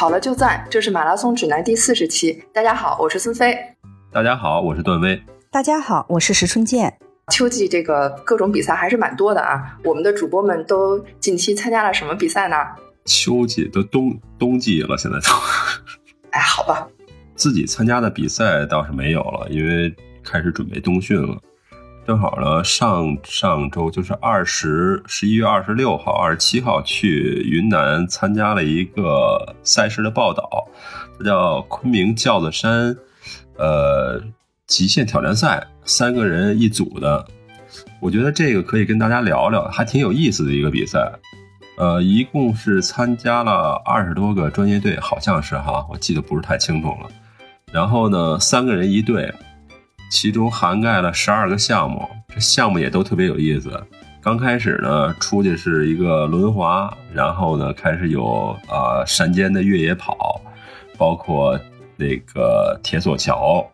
跑了就赞，这是马拉松指南第四十期。大家好，我是孙飞。大家好，我是段威。大家好，我是石春健。秋季这个各种比赛还是蛮多的啊。我们的主播们都近期参加了什么比赛呢？秋季都冬冬季了，现在都。哎，好吧。自己参加的比赛倒是没有了，因为开始准备冬训了。正好呢，上上周就是二十十一月二十六号、二十七号去云南参加了一个赛事的报道，它叫昆明轿子山，呃，极限挑战赛，三个人一组的。我觉得这个可以跟大家聊聊，还挺有意思的一个比赛。呃，一共是参加了二十多个专业队，好像是哈，我记得不是太清楚了。然后呢，三个人一队。其中涵盖了十二个项目，这项目也都特别有意思。刚开始呢，出去是一个轮滑，然后呢，开始有啊山间的越野跑，包括那个铁索桥，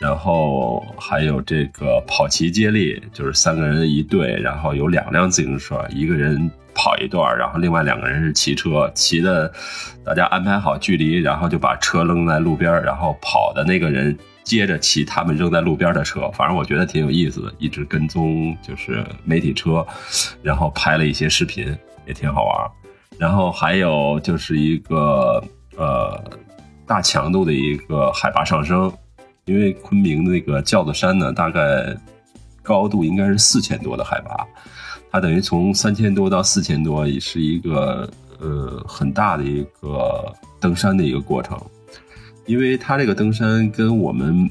然后还有这个跑骑接力，就是三个人一队，然后有两辆自行车，一个人跑一段，然后另外两个人是骑车，骑的大家安排好距离，然后就把车扔在路边，然后跑的那个人。接着骑他们扔在路边的车，反正我觉得挺有意思的，一直跟踪就是媒体车，然后拍了一些视频，也挺好玩。然后还有就是一个呃大强度的一个海拔上升，因为昆明的那个轿子山呢，大概高度应该是四千多的海拔，它等于从三千多到四千多，也是一个呃很大的一个登山的一个过程。因为它这个登山跟我们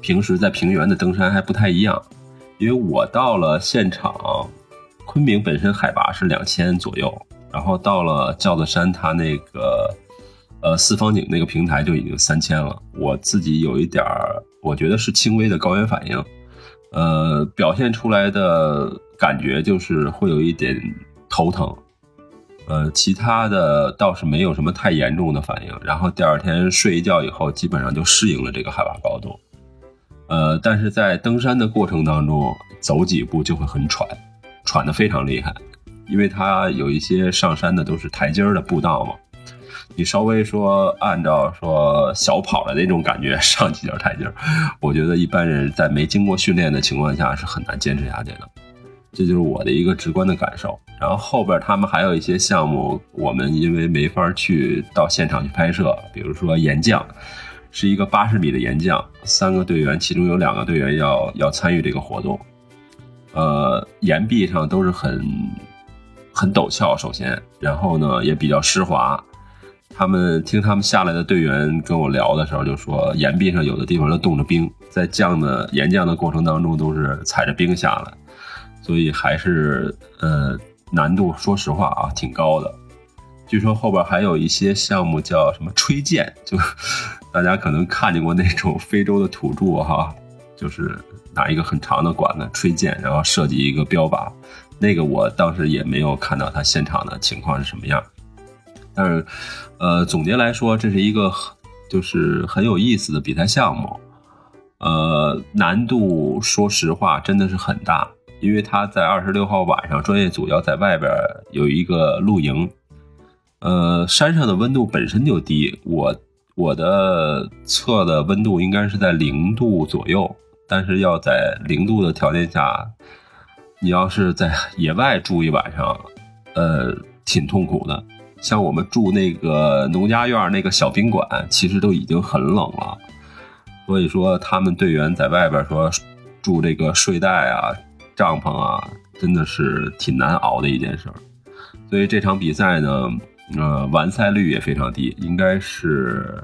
平时在平原的登山还不太一样，因为我到了现场，昆明本身海拔是两千左右，然后到了轿子山，它那个呃四方井那个平台就已经三千了，我自己有一点儿，我觉得是轻微的高原反应，呃，表现出来的感觉就是会有一点头疼。呃，其他的倒是没有什么太严重的反应，然后第二天睡一觉以后，基本上就适应了这个海拔高度。呃，但是在登山的过程当中，走几步就会很喘，喘得非常厉害，因为它有一些上山的都是台阶的步道嘛，你稍微说按照说小跑的那种感觉上几节台阶，我觉得一般人在没经过训练的情况下是很难坚持下去的。这就是我的一个直观的感受。然后后边他们还有一些项目，我们因为没法去到现场去拍摄，比如说岩降，是一个八十米的岩降，三个队员其中有两个队员要要参与这个活动。呃，岩壁上都是很很陡峭，首先，然后呢也比较湿滑。他们听他们下来的队员跟我聊的时候，就说岩壁上有的地方都冻着冰，在降的岩降的过程当中都是踩着冰下来。所以还是呃难度，说实话啊挺高的。据说后边还有一些项目叫什么吹箭，就大家可能看见过那种非洲的土著哈，就是拿一个很长的管子吹箭，然后设计一个标靶。那个我当时也没有看到他现场的情况是什么样。但是呃总结来说，这是一个就是很有意思的比赛项目。呃难度说实话真的是很大。因为他在二十六号晚上，专业组要在外边有一个露营。呃，山上的温度本身就低，我我的测的温度应该是在零度左右，但是要在零度的条件下，你要是在野外住一晚上，呃，挺痛苦的。像我们住那个农家院那个小宾馆，其实都已经很冷了。所以说，他们队员在外边说住这个睡袋啊。帐篷啊，真的是挺难熬的一件事儿，所以这场比赛呢，呃，完赛率也非常低，应该是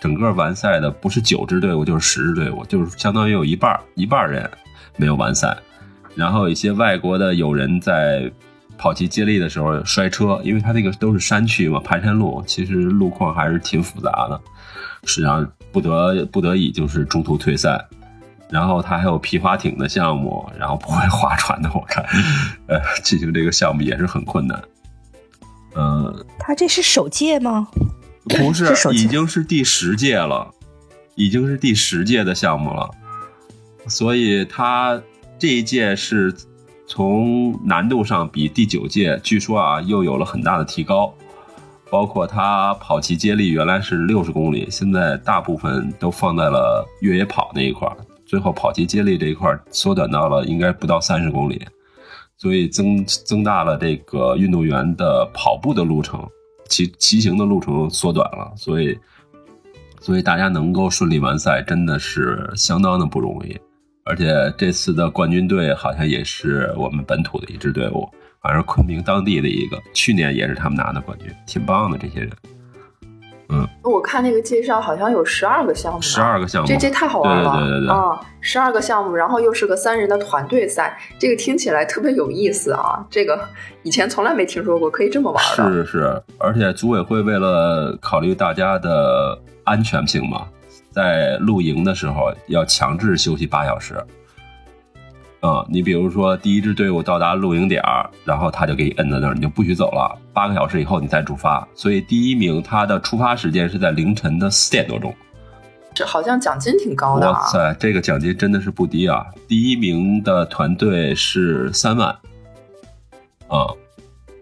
整个完赛的不是九支队伍就是十支队伍，就是相当于有一半一半人没有完赛，然后一些外国的友人在跑骑接力的时候摔车，因为他那个都是山区嘛，盘山路，其实路况还是挺复杂的，实际上不得不得已就是中途退赛。然后他还有皮划艇的项目，然后不会划船的，我看，呃，进行这个项目也是很困难。呃，他这是首届吗？不是，已经是第十届了，已经是第十届的项目了。所以他这一届是从难度上比第九届，据说啊又有了很大的提高。包括他跑骑接力原来是六十公里，现在大部分都放在了越野跑那一块儿，最后跑题接力这一块缩短到了应该不到三十公里，所以增增大了这个运动员的跑步的路程，骑骑行的路程缩短了，所以所以大家能够顺利完赛真的是相当的不容易，而且这次的冠军队好像也是我们本土的一支队伍。反正昆明当地的一个，去年也是他们拿的冠军，挺棒的这些人。嗯，我看那个介绍好像有十二个项目，十二个项目，这这太好玩了，对对对对啊！十二个项目，然后又是个三人的团队赛，这个听起来特别有意思啊！这个以前从来没听说过，可以这么玩的。是是，而且组委会为了考虑大家的安全性嘛，在露营的时候要强制休息八小时。啊，你比如说，第一支队伍到达露营点儿，然后他就给你摁在那儿，你就不许走了。八个小时以后你再出发。所以第一名他的出发时间是在凌晨的四点多钟。这好像奖金挺高的。哇塞，这个奖金真的是不低啊！第一名的团队是三万，啊，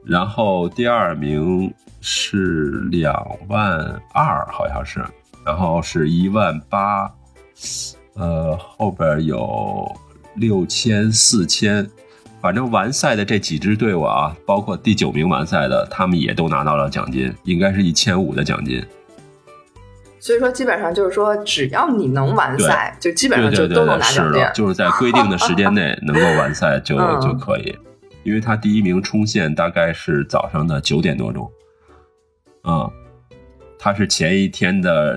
然后第二名是两万二，好像是，然后是一万八，呃，后边有。六千、四千，反正完赛的这几支队伍啊，包括第九名完赛的，他们也都拿到了奖金，应该是一千五的奖金。所以说，基本上就是说，只要你能完赛，就基本上就都能拿奖金。就是在规定的时间内 能够完赛就就可以，因为他第一名冲线大概是早上的九点多钟，嗯，他是前一天的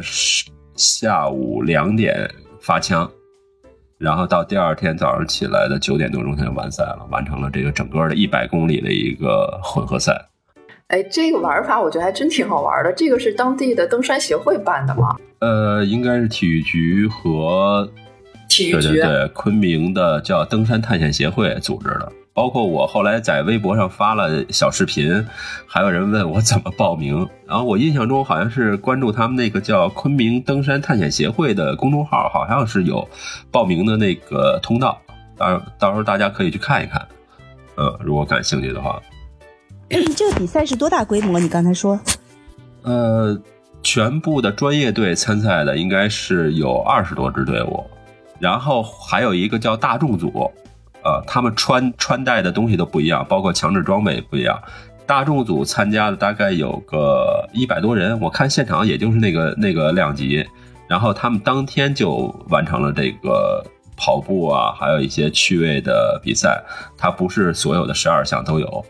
下午两点发枪。然后到第二天早上起来的九点多钟，他就完赛了，完成了这个整个的一百公里的一个混合赛。哎，这个玩法我觉得还真挺好玩的。这个是当地的登山协会办的吗？呃，应该是体育局和体育局对对对，昆明的叫登山探险协会组织的。包括我后来在微博上发了小视频，还有人问我怎么报名。然后我印象中好像是关注他们那个叫昆明登山探险协会的公众号，好像是有报名的那个通道。到到时候大家可以去看一看，嗯，如果感兴趣的话。这个比赛是多大规模？你刚才说？呃，全部的专业队参赛的应该是有二十多支队伍，然后还有一个叫大众组。呃，他们穿穿戴的东西都不一样，包括强制装备也不一样。大众组参加的大概有个一百多人，我看现场也就是那个那个量级。然后他们当天就完成了这个跑步啊，还有一些趣味的比赛。它不是所有的十二项都有。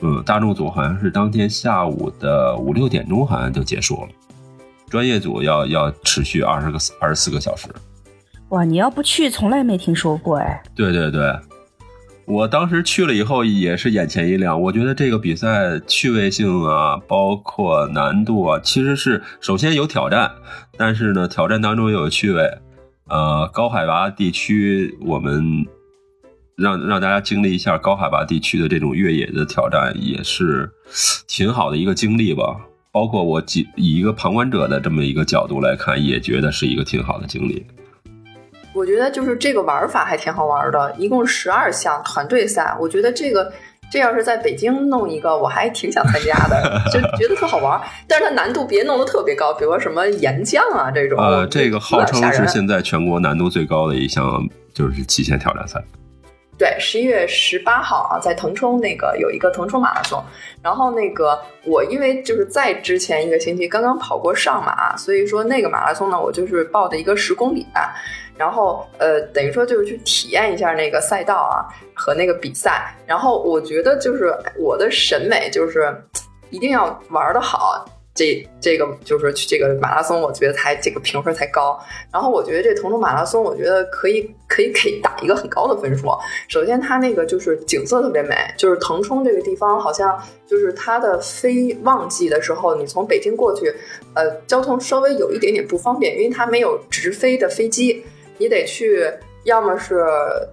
嗯，大众组好像是当天下午的五六点钟好像就结束了。专业组要要持续二十个二十四个小时。哇，你要不去，从来没听说过哎。对对对。我当时去了以后也是眼前一亮，我觉得这个比赛趣味性啊，包括难度啊，其实是首先有挑战，但是呢，挑战当中也有趣味。呃，高海拔地区，我们让让大家经历一下高海拔地区的这种越野的挑战，也是挺好的一个经历吧。包括我几以一个旁观者的这么一个角度来看，也觉得是一个挺好的经历。我觉得就是这个玩法还挺好玩的，一共十二项团队赛。我觉得这个这要是在北京弄一个，我还挺想参加的，就觉得特好玩。但是它难度别弄得特别高，比如说什么岩降啊这种。呃，这个号称是现在全国难度最高的一项，就是极限挑战赛。对，十一月十八号啊，在腾冲那个有一个腾冲马拉松。然后那个我因为就是在之前一个星期刚刚跑过上马，所以说那个马拉松呢，我就是报的一个十公里。然后呃，等于说就是去体验一下那个赛道啊和那个比赛。然后我觉得就是我的审美就是一定要玩的好。这这个就是去这个马拉松，我觉得才这个评分才高。然后我觉得这腾冲马拉松，我觉得可以可以给打一个很高的分数。首先，它那个就是景色特别美，就是腾冲这个地方好像就是它的非旺季的时候，你从北京过去，呃，交通稍微有一点点不方便，因为它没有直飞的飞机，你得去要么是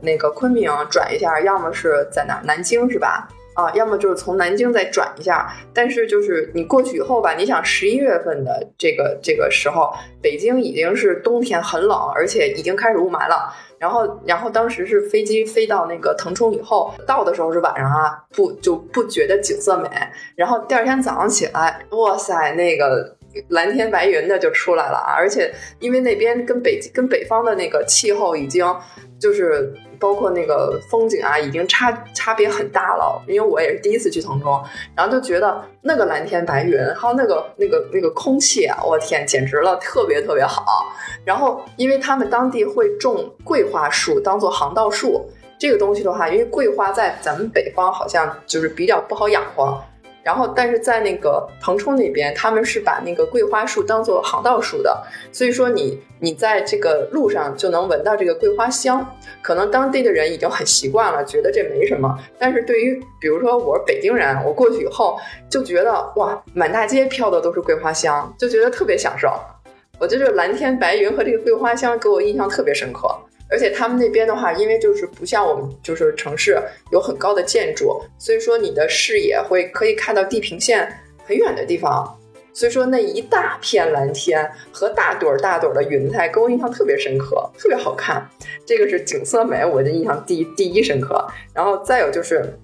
那个昆明转一下，要么是在哪南京是吧？啊，要么就是从南京再转一下。但是就是你过去以后吧，你想十一月份的这个这个时候，北京已经是冬天很冷，而且已经开始雾霾了。然后，然后当时是飞机飞到那个腾冲以后，到的时候是晚上啊，不就不觉得景色美。然后第二天早上起来，哇塞，那个蓝天白云的就出来了啊！而且因为那边跟北跟北方的那个气候已经就是。包括那个风景啊，已经差差别很大了。因为我也是第一次去腾冲，然后就觉得那个蓝天白云，还有那个那个那个空气啊，我天，简直了，特别特别好。然后，因为他们当地会种桂花树当做航道树，这个东西的话，因为桂花在咱们北方好像就是比较不好养活。然后，但是在那个腾冲那边，他们是把那个桂花树当做航道树的，所以说你你在这个路上就能闻到这个桂花香。可能当地的人已经很习惯了，觉得这没什么。但是对于比如说我是北京人，我过去以后就觉得哇，满大街飘的都是桂花香，就觉得特别享受。我觉得蓝天白云和这个桂花香给我印象特别深刻。而且他们那边的话，因为就是不像我们就是城市有很高的建筑，所以说你的视野会可以看到地平线很远的地方。所以说那一大片蓝天和大朵儿大朵儿的云彩，给我印象特别深刻，特别好看。这个是景色美，我的印象第一第一深刻。然后再有就是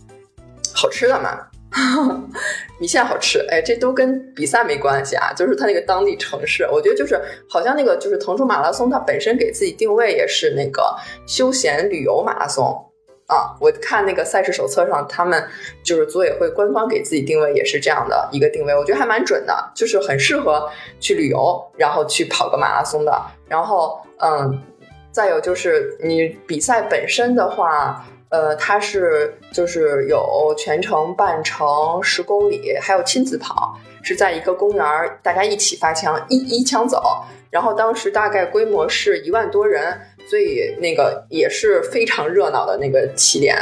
好吃的嘛。米线好吃，哎，这都跟比赛没关系啊，就是它那个当地城市，我觉得就是好像那个就是腾冲马拉松，它本身给自己定位也是那个休闲旅游马拉松啊。我看那个赛事手册上，他们就是组委会官方给自己定位也是这样的一个定位，我觉得还蛮准的，就是很适合去旅游，然后去跑个马拉松的。然后，嗯，再有就是你比赛本身的话。呃，它是就是有全程、半程、十公里，还有亲子跑，是在一个公园，大家一起发枪，一一枪走。然后当时大概规模是一万多人，所以那个也是非常热闹的那个起点。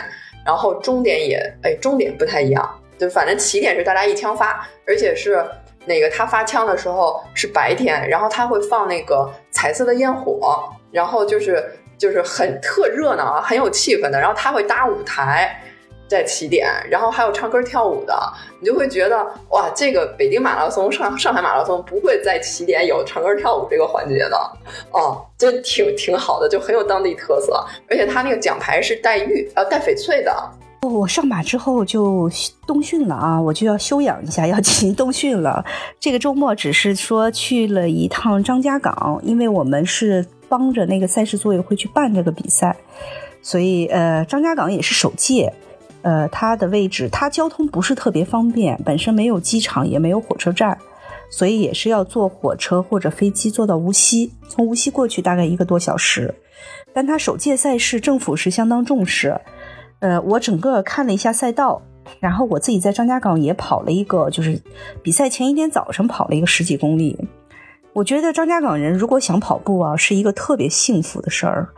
然后终点也，哎，终点不太一样，就反正起点是大家一枪发，而且是那个他发枪的时候是白天，然后他会放那个彩色的烟火，然后就是。就是很特热闹啊，很有气氛的。然后他会搭舞台在起点，然后还有唱歌跳舞的，你就会觉得哇，这个北京马拉松、上上海马拉松不会在起点有唱歌跳舞这个环节的哦，就挺挺好的，就很有当地特色。而且他那个奖牌是带玉呃带翡翠的。我上马之后就冬训了啊，我就要休养一下，要进行冬训了。这个周末只是说去了一趟张家港，因为我们是。帮着那个赛事组委会去办这个比赛，所以呃，张家港也是首届，呃，它的位置它交通不是特别方便，本身没有机场也没有火车站，所以也是要坐火车或者飞机坐到无锡，从无锡过去大概一个多小时。但它首届赛事政府是相当重视，呃，我整个看了一下赛道，然后我自己在张家港也跑了一个，就是比赛前一天早晨跑了一个十几公里。我觉得张家港人如果想跑步啊，是一个特别幸福的事儿。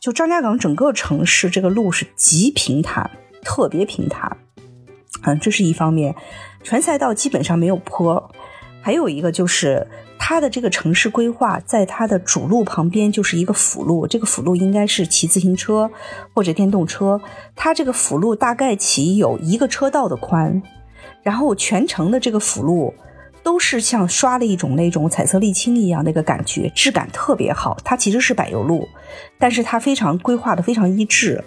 就张家港整个城市，这个路是极平坦，特别平坦。嗯，这是一方面，全赛道基本上没有坡。还有一个就是它的这个城市规划，在它的主路旁边就是一个辅路，这个辅路应该是骑自行车或者电动车。它这个辅路大概骑有一个车道的宽，然后全程的这个辅路。都是像刷了一种那种彩色沥青一样那个感觉，质感特别好。它其实是柏油路，但是它非常规划的非常一致，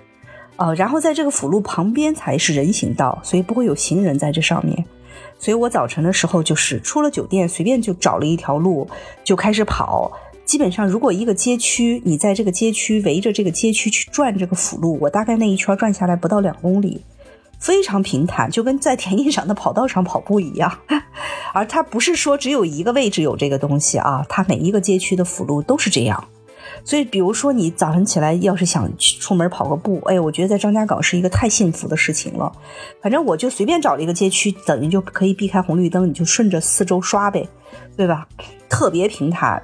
呃，然后在这个辅路旁边才是人行道，所以不会有行人在这上面。所以我早晨的时候就是出了酒店，随便就找了一条路就开始跑。基本上，如果一个街区，你在这个街区围着这个街区去转这个辅路，我大概那一圈转下来不到两公里。非常平坦，就跟在田径场的跑道上跑步一样，而它不是说只有一个位置有这个东西啊，它每一个街区的辅路都是这样。所以，比如说你早晨起来要是想出门跑个步，哎，我觉得在张家港是一个太幸福的事情了。反正我就随便找了一个街区，等于就可以避开红绿灯，你就顺着四周刷呗，对吧？特别平坦。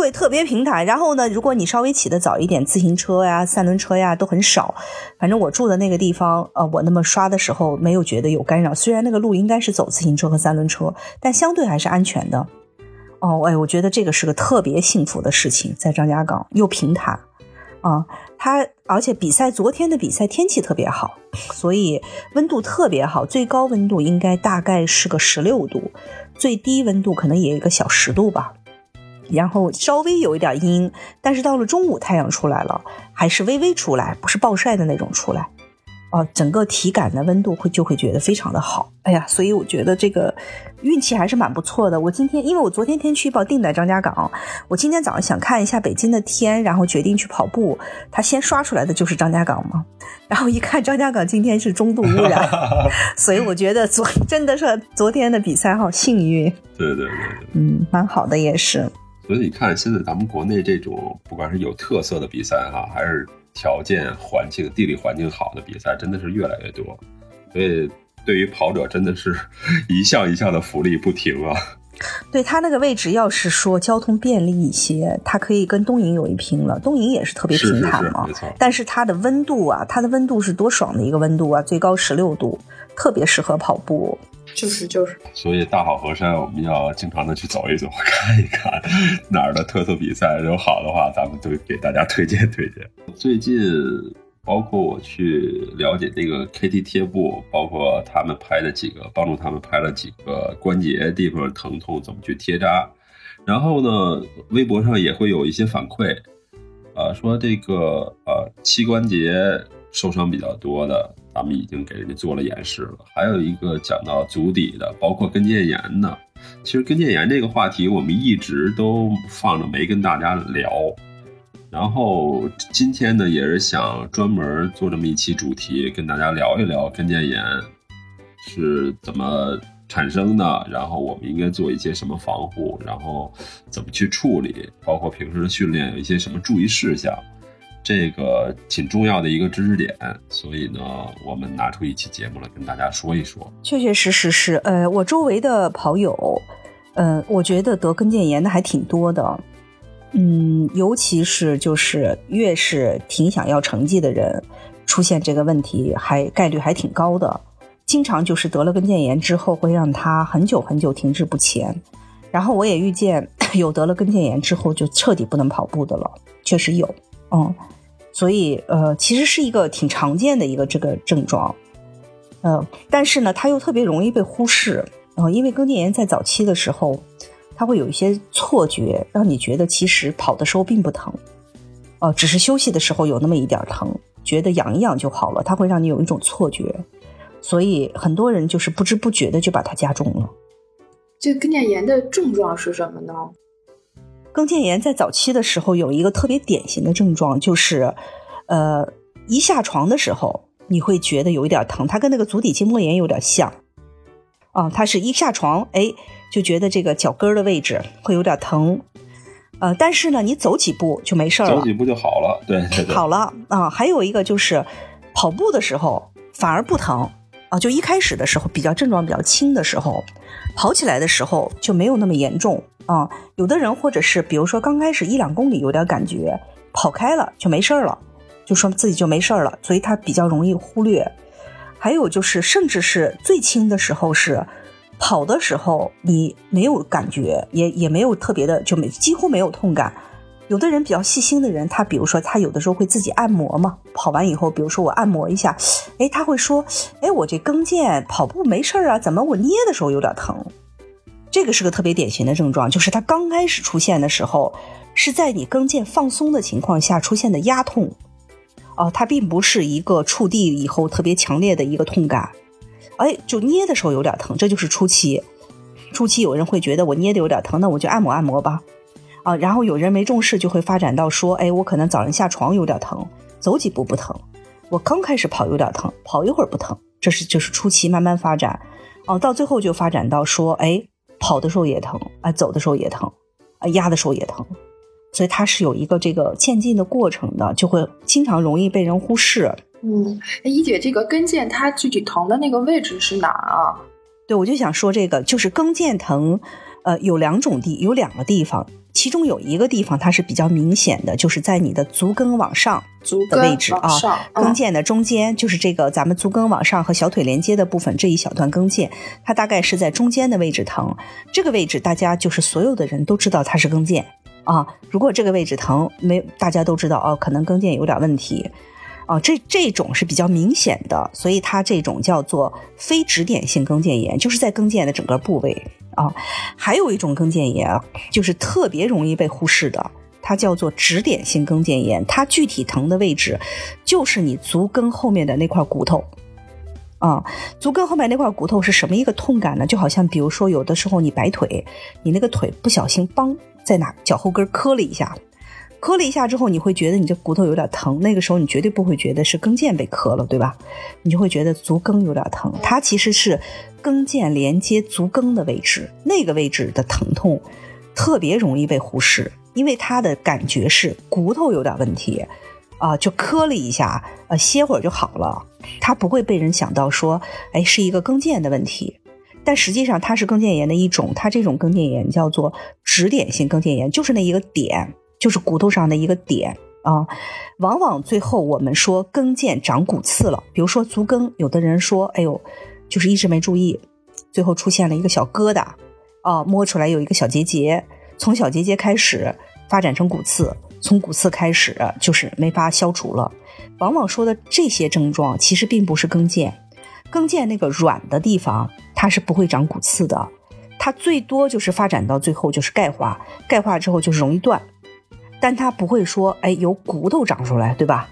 对，特别平坦。然后呢，如果你稍微起得早一点，自行车呀、三轮车呀都很少。反正我住的那个地方，呃，我那么刷的时候没有觉得有干扰。虽然那个路应该是走自行车和三轮车，但相对还是安全的。哦，哎，我觉得这个是个特别幸福的事情，在张家港又平坦，啊，它而且比赛昨天的比赛天气特别好，所以温度特别好，最高温度应该大概是个十六度，最低温度可能也有一个小十度吧。然后稍微有一点阴，但是到了中午太阳出来了，还是微微出来，不是暴晒的那种出来。哦，整个体感的温度会就会觉得非常的好。哎呀，所以我觉得这个运气还是蛮不错的。我今天因为我昨天天气预报定在张家港，我今天早上想看一下北京的天，然后决定去跑步。他先刷出来的就是张家港嘛，然后一看张家港今天是中度污染，所以我觉得昨真的是昨天的比赛好幸运。对对对对，嗯，蛮好的也是。所以你看，现在咱们国内这种不管是有特色的比赛哈，还是条件环境、地理环境好的比赛，真的是越来越多。所以对于跑者，真的是一项一项的福利不停啊。对他那个位置，要是说交通便利一些，它可以跟东营有一拼了。东营也是特别平坦嘛，但是它的温度啊，它的温度是多爽的一个温度啊，最高十六度，特别适合跑步。就是就是，所以大好河山我们要经常的去走一走，看一看哪儿的特色比赛有好的话，咱们都给大家推荐推荐。最近包括我去了解这个 KT 贴布，包括他们拍的几个，帮助他们拍了几个关节地方疼痛怎么去贴扎，然后呢，微博上也会有一些反馈，啊，说这个呃膝关节受伤比较多的。咱们已经给人家做了演示了，还有一个讲到足底的，包括跟腱炎的。其实跟腱炎这个话题，我们一直都放着没跟大家聊。然后今天呢，也是想专门做这么一期主题，跟大家聊一聊跟腱炎是怎么产生的，然后我们应该做一些什么防护，然后怎么去处理，包括平时的训练有一些什么注意事项。这个挺重要的一个知识点，所以呢，我们拿出一期节目来跟大家说一说。确确实实是，呃，我周围的跑友，呃，我觉得得跟腱炎的还挺多的，嗯，尤其是就是越是挺想要成绩的人，出现这个问题还概率还挺高的。经常就是得了跟腱炎之后，会让他很久很久停滞不前。然后我也遇见 有得了跟腱炎之后就彻底不能跑步的了，确实有。嗯，所以呃，其实是一个挺常见的一个这个症状，呃，但是呢，它又特别容易被忽视，呃，因为跟腱炎在早期的时候，它会有一些错觉，让你觉得其实跑的时候并不疼，哦，只是休息的时候有那么一点疼，觉得养一养就好了，它会让你有一种错觉，所以很多人就是不知不觉的就把它加重了。这跟腱炎的症状是什么呢？跟腱炎在早期的时候有一个特别典型的症状，就是，呃，一下床的时候你会觉得有一点疼，它跟那个足底筋膜炎有点像，啊，它是一下床，哎，就觉得这个脚跟的位置会有点疼，呃，但是呢，你走几步就没事了，走几步就好了，对对对，好了啊，还有一个就是跑步的时候反而不疼，啊，就一开始的时候比较症状比较轻的时候，跑起来的时候就没有那么严重。啊，有的人或者是比如说刚开始一两公里有点感觉，跑开了就没事了，就说自己就没事了，所以他比较容易忽略。还有就是，甚至是最轻的时候是跑的时候你没有感觉，也也没有特别的，就没几乎没有痛感。有的人比较细心的人，他比如说他有的时候会自己按摩嘛，跑完以后，比如说我按摩一下，哎，他会说，哎，我这跟腱跑步没事啊，怎么我捏的时候有点疼？这个是个特别典型的症状，就是它刚开始出现的时候，是在你跟腱放松的情况下出现的压痛，哦，它并不是一个触地以后特别强烈的一个痛感，哎，就捏的时候有点疼，这就是初期。初期有人会觉得我捏的有点疼，那我就按摩按摩吧，啊，然后有人没重视就会发展到说，哎，我可能早上下床有点疼，走几步不疼，我刚开始跑有点疼，跑一会儿不疼，这是就是初期慢慢发展，哦，到最后就发展到说，哎。跑的时候也疼，啊，走的时候也疼，啊，压的时候也疼，所以它是有一个这个渐进的过程的，就会经常容易被人忽视。嗯，一姐，这个跟腱它具体疼的那个位置是哪儿啊？对，我就想说这个，就是跟腱疼，呃，有两种地，有两个地方。其中有一个地方它是比较明显的，就是在你的足跟往上的位置啊，跟腱的中间，就是这个咱们足跟往上和小腿连接的部分这一小段跟腱，它大概是在中间的位置疼。这个位置大家就是所有的人都知道它是跟腱啊。如果这个位置疼，没大家都知道哦，可能跟腱有点问题。啊，这这种是比较明显的，所以它这种叫做非指点性跟腱炎，就是在跟腱的整个部位啊。还有一种跟腱炎啊，就是特别容易被忽视的，它叫做指点性跟腱炎，它具体疼的位置就是你足跟后面的那块骨头啊。足跟后面那块骨头是什么一个痛感呢？就好像比如说有的时候你摆腿，你那个腿不小心梆在哪脚后跟磕了一下。磕了一下之后，你会觉得你这骨头有点疼。那个时候你绝对不会觉得是跟腱被磕了，对吧？你就会觉得足跟有点疼。它其实是跟腱连接足跟的位置，那个位置的疼痛特别容易被忽视，因为它的感觉是骨头有点问题啊，就磕了一下，呃，歇会儿就好了。它不会被人想到说，哎，是一个跟腱的问题。但实际上它是跟腱炎的一种，它这种跟腱炎叫做指点性跟腱炎，就是那一个点。就是骨头上的一个点啊，往往最后我们说跟腱长骨刺了，比如说足跟，有的人说，哎呦，就是一直没注意，最后出现了一个小疙瘩，啊，摸出来有一个小结节，从小结节开始发展成骨刺，从骨刺开始就是没法消除了。往往说的这些症状其实并不是跟腱，跟腱那个软的地方它是不会长骨刺的，它最多就是发展到最后就是钙化，钙化之后就是容易断。但它不会说，哎，有骨头长出来，对吧？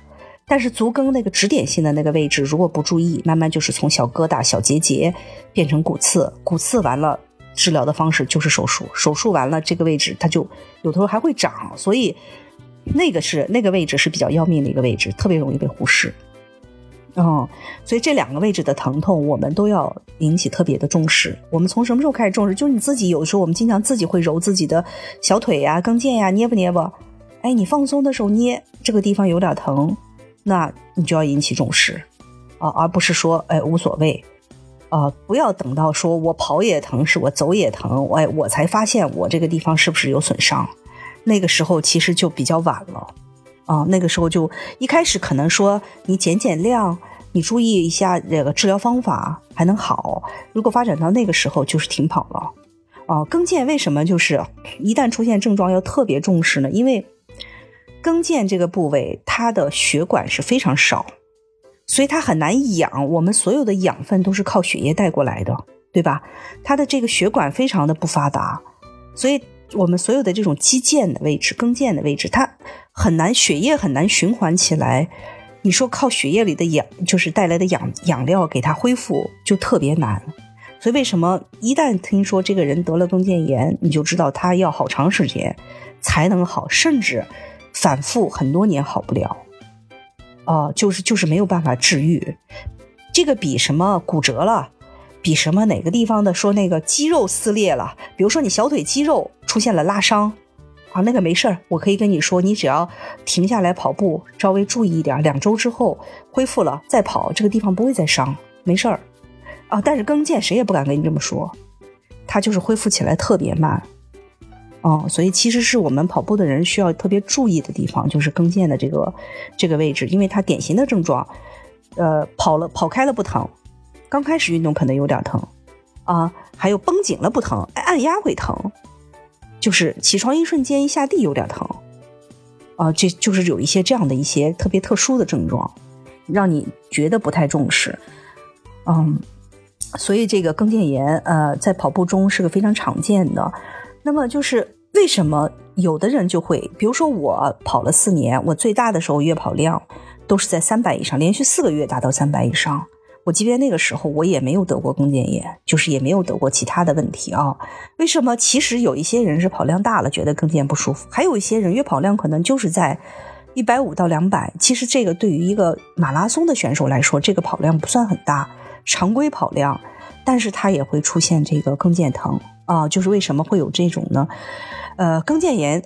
但是足跟那个指点性的那个位置，如果不注意，慢慢就是从小疙瘩、小结节变成骨刺，骨刺完了，治疗的方式就是手术，手术完了，这个位置它就有的时候还会长，所以那个是那个位置是比较要命的一个位置，特别容易被忽视。嗯，所以这两个位置的疼痛，我们都要引起特别的重视。我们从什么时候开始重视？就是你自己有时候，我们经常自己会揉自己的小腿呀、跟腱呀，捏不捏不？哎，你放松的时候捏这个地方有点疼，那你就要引起重视啊，而不是说哎无所谓啊，不要等到说我跑也疼，是我走也疼，哎我才发现我这个地方是不是有损伤，那个时候其实就比较晚了啊，那个时候就一开始可能说你减减量，你注意一下这个治疗方法还能好，如果发展到那个时候就是停跑了啊。跟腱为什么就是一旦出现症状要特别重视呢？因为跟腱这个部位，它的血管是非常少，所以它很难养。我们所有的养分都是靠血液带过来的，对吧？它的这个血管非常的不发达，所以我们所有的这种肌腱的位置、跟腱的位置，它很难血液很难循环起来。你说靠血液里的养，就是带来的养养料给它恢复，就特别难。所以为什么一旦听说这个人得了跟腱炎，你就知道他要好长时间才能好，甚至。反复很多年好不了，哦，就是就是没有办法治愈，这个比什么骨折了，比什么哪个地方的说那个肌肉撕裂了，比如说你小腿肌肉出现了拉伤，啊，那个没事儿，我可以跟你说，你只要停下来跑步，稍微注意一点，两周之后恢复了再跑，这个地方不会再伤，没事儿，啊，但是跟腱谁也不敢跟你这么说，它就是恢复起来特别慢。哦，所以其实是我们跑步的人需要特别注意的地方，就是跟腱的这个这个位置，因为它典型的症状，呃，跑了跑开了不疼，刚开始运动可能有点疼，啊，还有绷紧了不疼，按压会疼，就是起床一瞬间一下地有点疼，啊，这就是有一些这样的一些特别特殊的症状，让你觉得不太重视，嗯，所以这个跟腱炎，呃，在跑步中是个非常常见的。那么就是为什么有的人就会，比如说我跑了四年，我最大的时候月跑量都是在三百以上，连续四个月达到三百以上。我即便那个时候我也没有得过跟腱炎，就是也没有得过其他的问题啊。为什么？其实有一些人是跑量大了觉得跟腱不舒服，还有一些人月跑量可能就是在一百五到两百。其实这个对于一个马拉松的选手来说，这个跑量不算很大，常规跑量，但是他也会出现这个跟腱疼。啊，就是为什么会有这种呢？呃，跟腱炎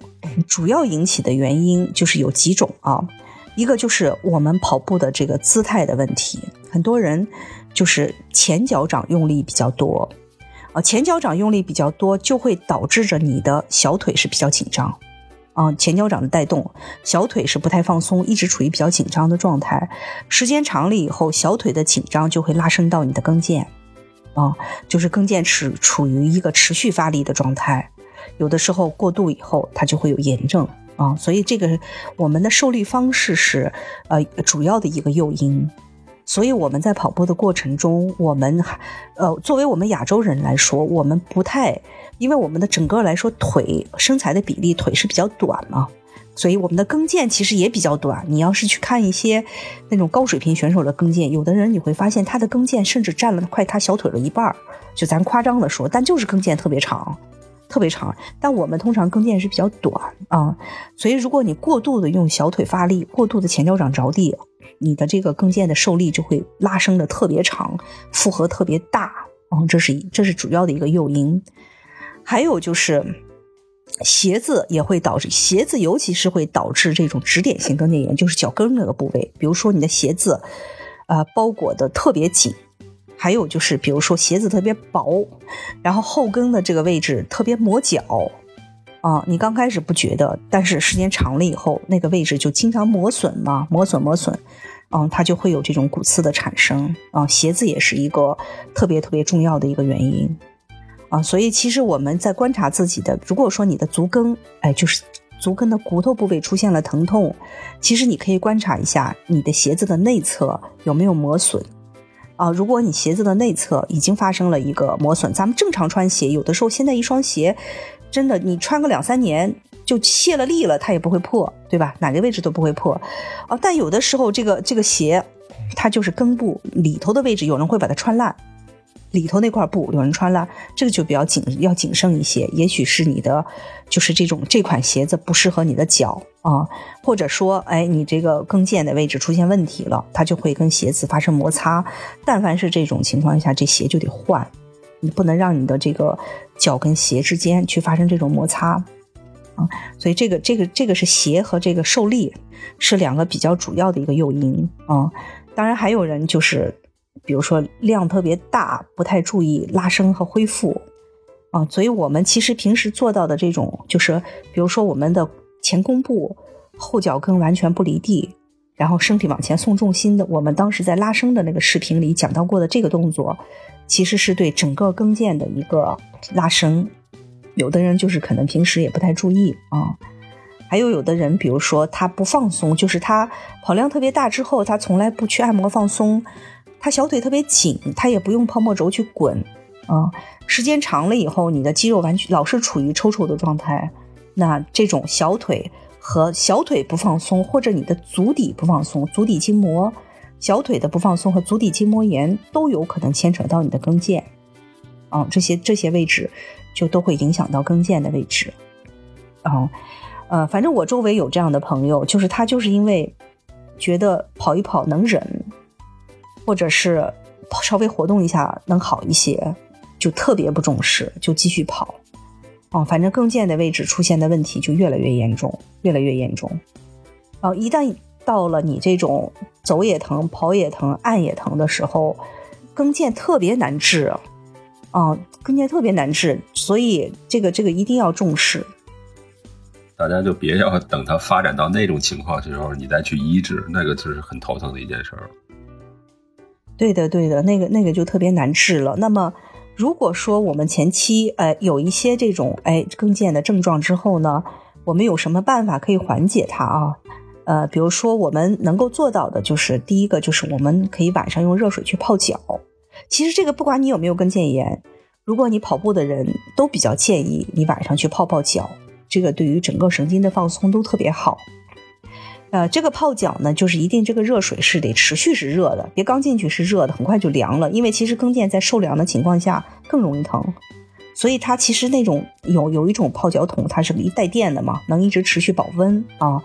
主要引起的原因就是有几种啊，一个就是我们跑步的这个姿态的问题，很多人就是前脚掌用力比较多，啊，前脚掌用力比较多就会导致着你的小腿是比较紧张，啊，前脚掌的带动，小腿是不太放松，一直处于比较紧张的状态，时间长了以后，小腿的紧张就会拉伸到你的跟腱。啊，就是跟腱持处于一个持续发力的状态，有的时候过度以后，它就会有炎症啊。所以这个我们的受力方式是呃主要的一个诱因。所以我们在跑步的过程中，我们呃作为我们亚洲人来说，我们不太，因为我们的整个来说腿身材的比例腿是比较短嘛。所以我们的跟腱其实也比较短。你要是去看一些那种高水平选手的跟腱，有的人你会发现他的跟腱甚至占了快他小腿的一半儿。就咱夸张的说，但就是跟腱特别长，特别长。但我们通常跟腱是比较短啊，所以如果你过度的用小腿发力，过度的前脚掌着地，你的这个跟腱的受力就会拉伸的特别长，负荷特别大啊。这是这是主要的一个诱因。还有就是。鞋子也会导致鞋子，尤其是会导致这种指点性跟腱炎，就是脚跟那个部位。比如说你的鞋子，呃，包裹的特别紧，还有就是比如说鞋子特别薄，然后后跟的这个位置特别磨脚啊。你刚开始不觉得，但是时间长了以后，那个位置就经常磨损嘛，磨损磨损，嗯，它就会有这种骨刺的产生啊。鞋子也是一个特别特别重要的一个原因。啊，所以其实我们在观察自己的，如果说你的足跟，哎，就是足跟的骨头部位出现了疼痛，其实你可以观察一下你的鞋子的内侧有没有磨损。啊，如果你鞋子的内侧已经发生了一个磨损，咱们正常穿鞋，有的时候现在一双鞋，真的你穿个两三年就卸了力了，它也不会破，对吧？哪个位置都不会破。啊，但有的时候这个这个鞋，它就是根部里头的位置，有人会把它穿烂。里头那块布有人穿了，这个就比较谨要谨慎一些。也许是你的，就是这种这款鞋子不适合你的脚啊，或者说，哎，你这个跟腱的位置出现问题了，它就会跟鞋子发生摩擦。但凡是这种情况下，这鞋就得换，你不能让你的这个脚跟鞋之间去发生这种摩擦啊。所以这个这个这个是鞋和这个受力是两个比较主要的一个诱因啊。当然还有人就是。比如说量特别大，不太注意拉伸和恢复，啊，所以我们其实平时做到的这种，就是比如说我们的前弓步、后脚跟完全不离地，然后身体往前送重心的，我们当时在拉伸的那个视频里讲到过的这个动作，其实是对整个跟腱的一个拉伸。有的人就是可能平时也不太注意啊，还有有的人，比如说他不放松，就是他跑量特别大之后，他从来不去按摩放松。他小腿特别紧，他也不用泡沫轴去滚，啊，时间长了以后，你的肌肉完全老是处于抽抽的状态，那这种小腿和小腿不放松，或者你的足底不放松，足底筋膜、小腿的不放松和足底筋膜炎都有可能牵扯到你的跟腱，啊，这些这些位置就都会影响到跟腱的位置，啊，呃，反正我周围有这样的朋友，就是他就是因为觉得跑一跑能忍。或者是稍微活动一下能好一些，就特别不重视，就继续跑。哦，反正跟腱的位置出现的问题就越来越严重，越来越严重。哦，一旦到了你这种走也疼、跑也疼、按也疼的时候，跟腱特别难治。啊，跟腱特别难治，所以这个这个一定要重视。大家就别要等它发展到那种情况的时候，你再去医治，那个就是很头疼的一件事儿。对的，对的，那个那个就特别难治了。那么，如果说我们前期呃有一些这种哎跟腱的症状之后呢，我们有什么办法可以缓解它啊？呃，比如说我们能够做到的就是第一个就是我们可以晚上用热水去泡脚。其实这个不管你有没有跟腱炎，如果你跑步的人都比较建议你晚上去泡泡脚，这个对于整个神经的放松都特别好。呃，这个泡脚呢，就是一定这个热水是得持续是热的，别刚进去是热的，很快就凉了。因为其实跟腱在受凉的情况下更容易疼，所以它其实那种有有一种泡脚桶，它是一带电的嘛，能一直持续保温啊。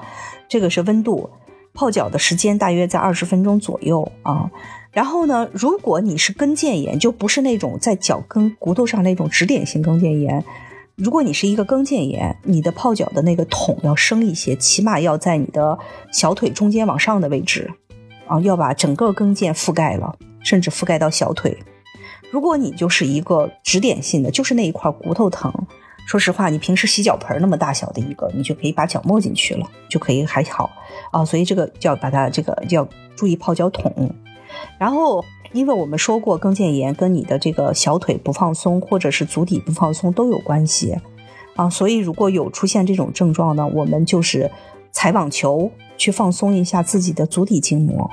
这个是温度，泡脚的时间大约在二十分钟左右啊。然后呢，如果你是跟腱炎，就不是那种在脚跟骨头上那种指点性跟腱炎。如果你是一个跟腱炎，你的泡脚的那个桶要深一些，起码要在你的小腿中间往上的位置，啊，要把整个跟腱覆盖了，甚至覆盖到小腿。如果你就是一个指点性的，就是那一块骨头疼，说实话，你平时洗脚盆那么大小的一个，你就可以把脚没进去了，就可以还好啊。所以这个就要把它这个要注意泡脚桶，然后。因为我们说过，跟腱炎跟你的这个小腿不放松或者是足底不放松都有关系，啊。所以如果有出现这种症状呢，我们就是踩网球去放松一下自己的足底筋膜，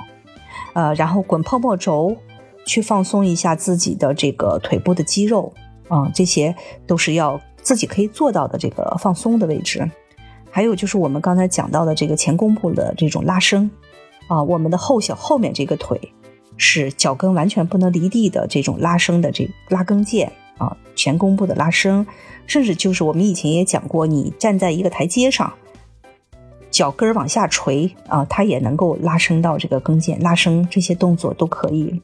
呃，然后滚泡沫轴去放松一下自己的这个腿部的肌肉啊，这些都是要自己可以做到的这个放松的位置。还有就是我们刚才讲到的这个前弓部的这种拉伸啊，我们的后小后面这个腿是脚跟完全不能离地的这种拉伸的这拉弓键啊，前弓部的拉伸，甚至就是我们以前也讲过，你站在一个台阶上，脚跟往下垂啊，它也能够拉伸到这个跟腱，拉伸这些动作都可以。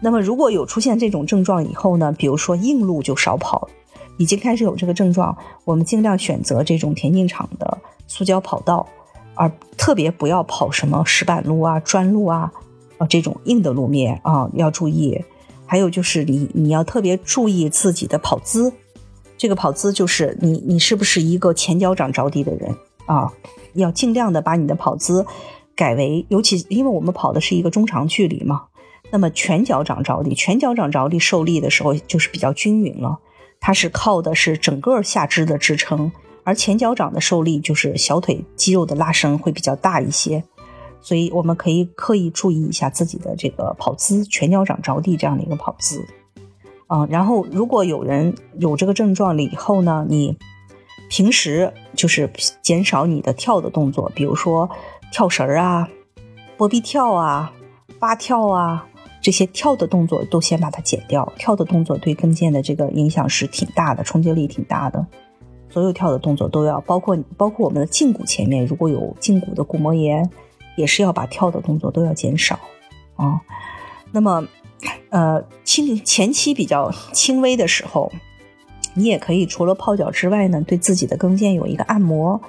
那么如果有出现这种症状以后呢，比如说硬路就少跑。已经开始有这个症状，我们尽量选择这种田径场的塑胶跑道，而特别不要跑什么石板路啊、砖路啊，啊这种硬的路面啊要注意。还有就是你你要特别注意自己的跑姿，这个跑姿就是你你是不是一个前脚掌着地的人啊？要尽量的把你的跑姿改为，尤其因为我们跑的是一个中长距离嘛，那么全脚掌着地，全脚掌着地受力的时候就是比较均匀了。它是靠的是整个下肢的支撑，而前脚掌的受力就是小腿肌肉的拉伸会比较大一些，所以我们可以刻意注意一下自己的这个跑姿，全脚掌着地这样的一个跑姿。嗯，然后如果有人有这个症状了以后呢，你平时就是减少你的跳的动作，比如说跳绳啊、波比跳啊、蛙跳啊。这些跳的动作都先把它减掉，跳的动作对跟腱的这个影响是挺大的，冲击力挺大的。所有跳的动作都要，包括包括我们的胫骨前面如果有胫骨的骨膜炎，也是要把跳的动作都要减少啊。那么，呃，轻前期比较轻微的时候，你也可以除了泡脚之外呢，对自己的跟腱有一个按摩。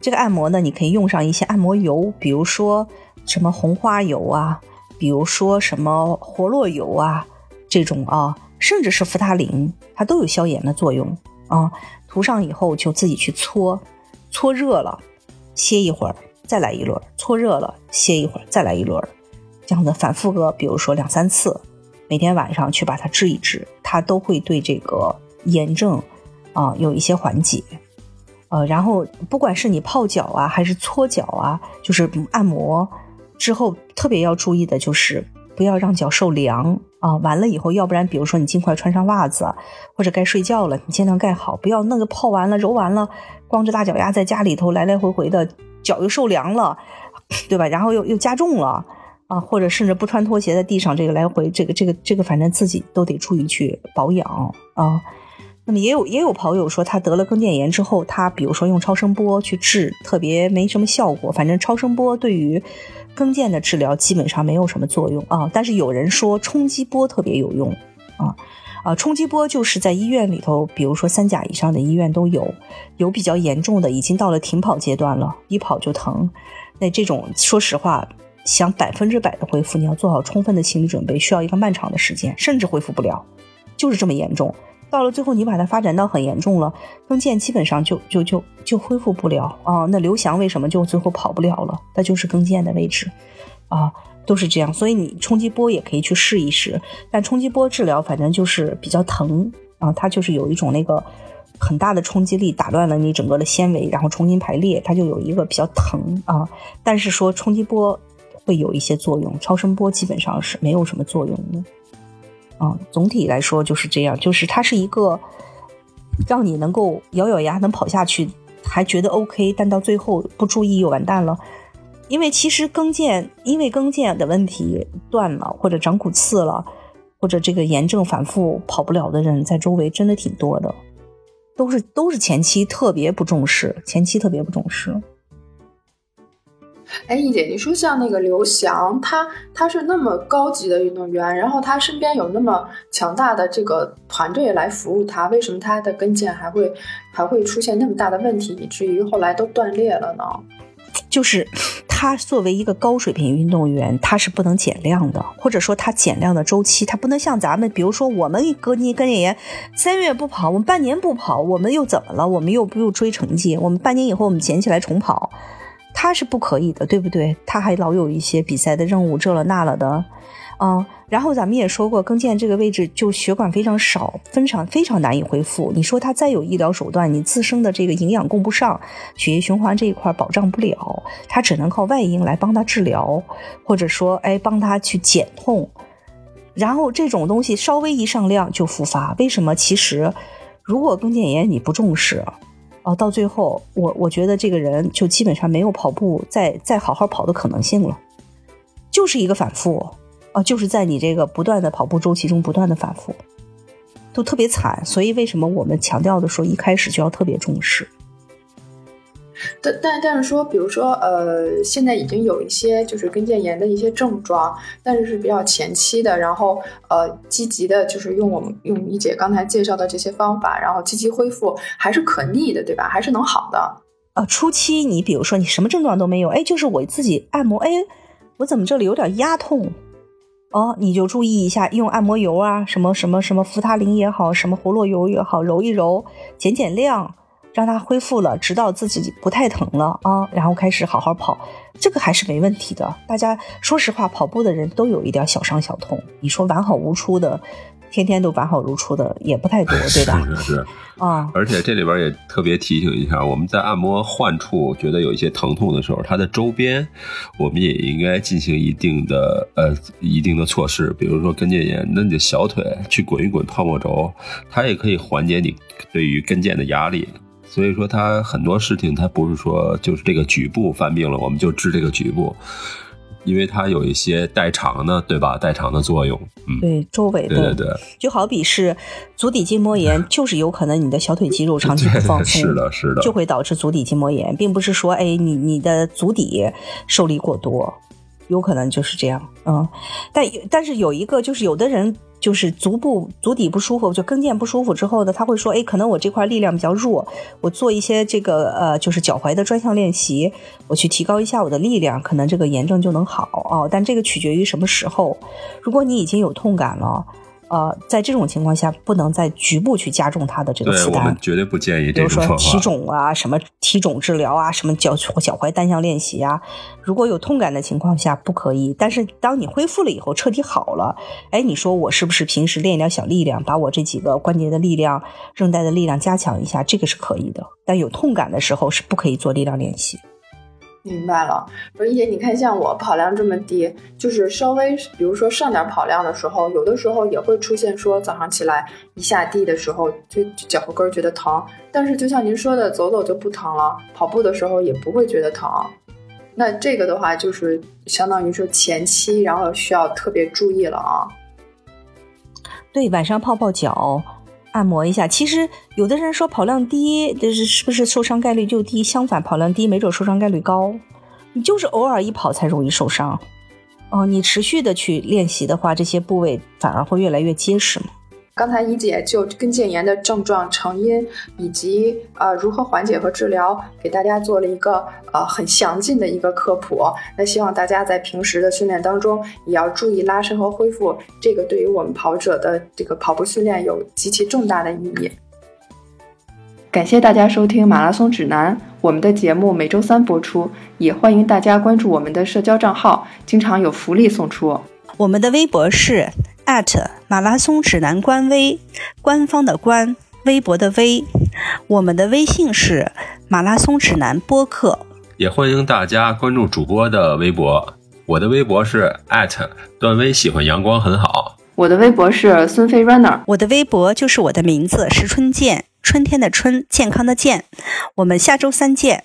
这个按摩呢，你可以用上一些按摩油，比如说什么红花油啊。比如说什么活络油啊，这种啊，甚至是扶他林，它都有消炎的作用啊。涂上以后就自己去搓，搓热了歇一会儿，再来一轮；搓热了歇一会儿，再来一轮。这样子反复个，比如说两三次，每天晚上去把它治一治，它都会对这个炎症啊有一些缓解。呃，然后不管是你泡脚啊，还是搓脚啊，就是按摩。之后特别要注意的就是不要让脚受凉啊！完了以后，要不然比如说你尽快穿上袜子，或者该睡觉了，你尽量盖好，不要那个泡完了、揉完了，光着大脚丫在家里头来来回回的，脚又受凉了，对吧？然后又又加重了啊！或者甚至不穿拖鞋在地上这个来回，这个这个这个，反正自己都得注意去保养啊。那么也有也有跑友说，他得了跟腱炎之后，他比如说用超声波去治，特别没什么效果。反正超声波对于跟腱的治疗基本上没有什么作用啊。但是有人说冲击波特别有用啊啊！冲击波就是在医院里头，比如说三甲以上的医院都有，有比较严重的，已经到了停跑阶段了，一跑就疼。那这种说实话，想百分之百的恢复，你要做好充分的心理准备，需要一个漫长的时间，甚至恢复不了，就是这么严重。到了最后，你把它发展到很严重了，跟腱基本上就就就就恢复不了啊。那刘翔为什么就最后跑不了了？那就是跟腱的位置，啊，都是这样。所以你冲击波也可以去试一试，但冲击波治疗反正就是比较疼啊，它就是有一种那个很大的冲击力打乱了你整个的纤维，然后重新排列，它就有一个比较疼啊。但是说冲击波会有一些作用，超声波基本上是没有什么作用的。啊，总体来说就是这样，就是它是一个让你能够咬咬牙能跑下去，还觉得 OK，但到最后不注意又完蛋了。因为其实跟腱因为跟腱的问题断了，或者长骨刺了，或者这个炎症反复跑不了的人，在周围真的挺多的，都是都是前期特别不重视，前期特别不重视。哎，易姐，你说像那个刘翔，他他是那么高级的运动员，然后他身边有那么强大的这个团队来服务他，为什么他的跟腱还会还会出现那么大的问题，以至于后来都断裂了呢？就是他作为一个高水平运动员，他是不能减量的，或者说他减量的周期，他不能像咱们，比如说我们跟你跟腱炎，三月不跑，我们半年不跑，我们又怎么了？我们又不用追成绩？我们半年以后我们捡起来重跑。他是不可以的，对不对？他还老有一些比赛的任务，这了那了的，嗯，然后咱们也说过，跟腱这个位置就血管非常少，非常非常难以恢复。你说它再有医疗手段，你自身的这个营养供不上，血液循环这一块保障不了，它只能靠外因来帮他治疗，或者说，哎，帮他去减痛。然后这种东西稍微一上量就复发，为什么？其实，如果跟腱炎你不重视，哦，到最后，我我觉得这个人就基本上没有跑步再再好好跑的可能性了，就是一个反复，啊，就是在你这个不断的跑步周期中不断的反复，都特别惨。所以为什么我们强调的说一开始就要特别重视？但但但是说，比如说，呃，现在已经有一些就是跟腱炎的一些症状，但是是比较前期的，然后呃，积极的，就是用我们用一姐刚才介绍的这些方法，然后积极恢复，还是可逆的，对吧？还是能好的。呃，初期你比如说你什么症状都没有，哎，就是我自己按摩，哎，我怎么这里有点压痛？哦，你就注意一下，用按摩油啊，什么什么什么扶他林也好，什么活络油也好，揉一揉，减减量。让它恢复了，直到自己不太疼了啊，然后开始好好跑，这个还是没问题的。大家说实话，跑步的人都有一点小伤小痛。你说完好无出的，天天都完好如初的也不太多，对吧？是是是啊。而且这里边也特别提醒一下，我们在按摩患处觉得有一些疼痛的时候，它的周边我们也应该进行一定的呃一定的措施，比如说跟腱炎，那你的小腿去滚一滚泡沫轴，它也可以缓解你对于跟腱的压力。所以说，它很多事情，它不是说就是这个局部犯病了，我们就治这个局部，因为它有一些代偿的，对吧？代偿的作用，嗯，对，周围的，对对对，就好比是足底筋膜炎，就是有可能你的小腿肌肉长期不放松，是的，是的，就会导致足底筋膜炎，并不是说，哎，你你的足底受力过多，有可能就是这样，嗯，但但是有一个就是有的人。就是足部足底不舒服，就跟腱不舒服之后呢，他会说，哎，可能我这块力量比较弱，我做一些这个呃，就是脚踝的专项练习，我去提高一下我的力量，可能这个炎症就能好哦。但这个取决于什么时候，如果你已经有痛感了。呃，在这种情况下，不能在局部去加重它的这个负担。我们绝对不建议。比如说体肿啊，什么体肿治疗啊，什么脚脚踝单向练习啊，如果有痛感的情况下不可以。但是当你恢复了以后，彻底好了，哎，你说我是不是平时练一点小力量，把我这几个关节的力量、韧带的力量加强一下，这个是可以的。但有痛感的时候是不可以做力量练习。明白了，不是一姐，你看像我跑量这么低，就是稍微比如说上点跑量的时候，有的时候也会出现说早上起来一下地的时候就脚后跟觉得疼，但是就像您说的，走走就不疼了，跑步的时候也不会觉得疼。那这个的话就是相当于说前期，然后需要特别注意了啊。对，晚上泡泡脚。按摩一下，其实有的人说跑量低，这是是不是受伤概率就低？相反，跑量低没准受伤概率高。你就是偶尔一跑才容易受伤。哦，你持续的去练习的话，这些部位反而会越来越结实嘛。刚才一姐就跟腱炎的症状、成因以及呃如何缓解和治疗，给大家做了一个呃很详尽的一个科普。那希望大家在平时的训练当中也要注意拉伸和恢复，这个对于我们跑者的这个跑步训练有极其重大的意义。感谢大家收听马拉松指南，我们的节目每周三播出，也欢迎大家关注我们的社交账号，经常有福利送出。我们的微博是。马拉松指南官微，官方的官，微博的微。我们的微信是马拉松指南播客，也欢迎大家关注主播的微博。我的微博是段威，喜欢阳光很好。我的微博是孙飞 runner，我的微博就是我的名字石春健，春天的春，健康的健。我们下周三见。